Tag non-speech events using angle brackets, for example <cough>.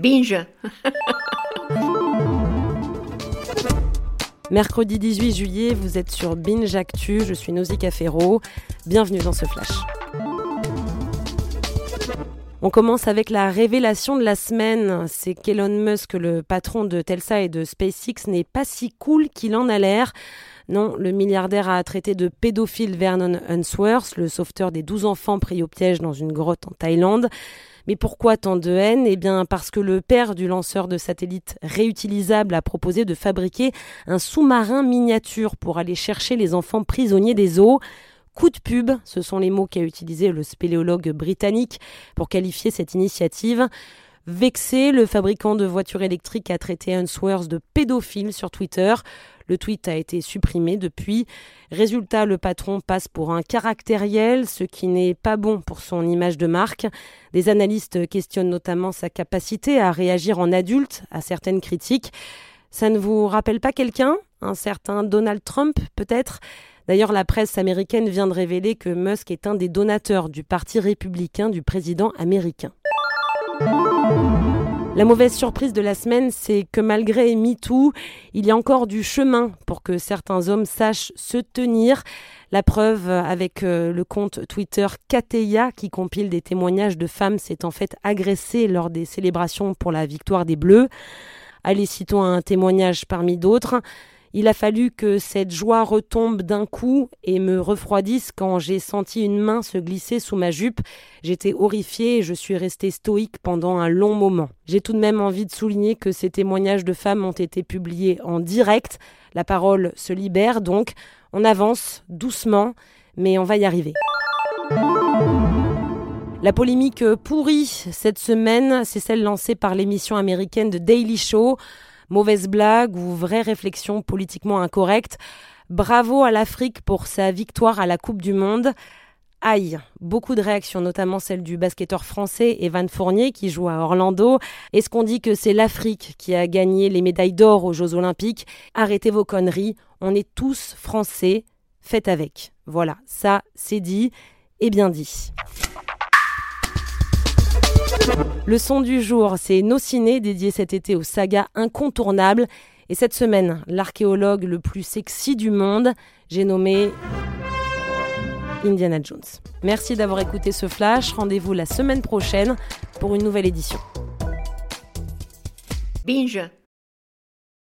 Binge. <laughs> Mercredi 18 juillet, vous êtes sur Binge Actu, je suis Nausicaa Ferro. Bienvenue dans ce flash. On commence avec la révélation de la semaine. C'est qu'Elon Musk, le patron de Telsa et de SpaceX, n'est pas si cool qu'il en a l'air. Non, le milliardaire a traité de pédophile Vernon Unsworth, le sauveteur des 12 enfants pris au piège dans une grotte en Thaïlande. Mais pourquoi tant de haine? Eh bien parce que le père du lanceur de satellite réutilisable a proposé de fabriquer un sous-marin miniature pour aller chercher les enfants prisonniers des eaux. Coup de pub, ce sont les mots qu'a utilisé le spéléologue britannique pour qualifier cette initiative. Vexé, le fabricant de voitures électriques a traité Unsworth de pédophile sur Twitter. Le tweet a été supprimé depuis. Résultat, le patron passe pour un caractériel, ce qui n'est pas bon pour son image de marque. Des analystes questionnent notamment sa capacité à réagir en adulte à certaines critiques. Ça ne vous rappelle pas quelqu'un? Un certain Donald Trump, peut-être? D'ailleurs, la presse américaine vient de révéler que Musk est un des donateurs du Parti républicain du président américain. La mauvaise surprise de la semaine, c'est que malgré MeToo, il y a encore du chemin pour que certains hommes sachent se tenir. La preuve avec euh, le compte Twitter Kateya qui compile des témoignages de femmes s'étant fait agresser lors des célébrations pour la victoire des Bleus. Allez, citons un témoignage parmi d'autres. Il a fallu que cette joie retombe d'un coup et me refroidisse quand j'ai senti une main se glisser sous ma jupe. J'étais horrifiée et je suis restée stoïque pendant un long moment. J'ai tout de même envie de souligner que ces témoignages de femmes ont été publiés en direct. La parole se libère donc. On avance doucement, mais on va y arriver. La polémique pourrie cette semaine, c'est celle lancée par l'émission américaine de Daily Show mauvaise blague ou vraie réflexion politiquement incorrecte. Bravo à l'Afrique pour sa victoire à la Coupe du Monde. Aïe, beaucoup de réactions, notamment celle du basketteur français Evan Fournier qui joue à Orlando. Est-ce qu'on dit que c'est l'Afrique qui a gagné les médailles d'or aux Jeux Olympiques? Arrêtez vos conneries, on est tous français, faites avec. Voilà, ça c'est dit et bien dit. Le son du jour, c'est Nos Ciné, dédié cet été aux sagas incontournables. Et cette semaine, l'archéologue le plus sexy du monde, j'ai nommé Indiana Jones. Merci d'avoir écouté ce flash. Rendez-vous la semaine prochaine pour une nouvelle édition. Binge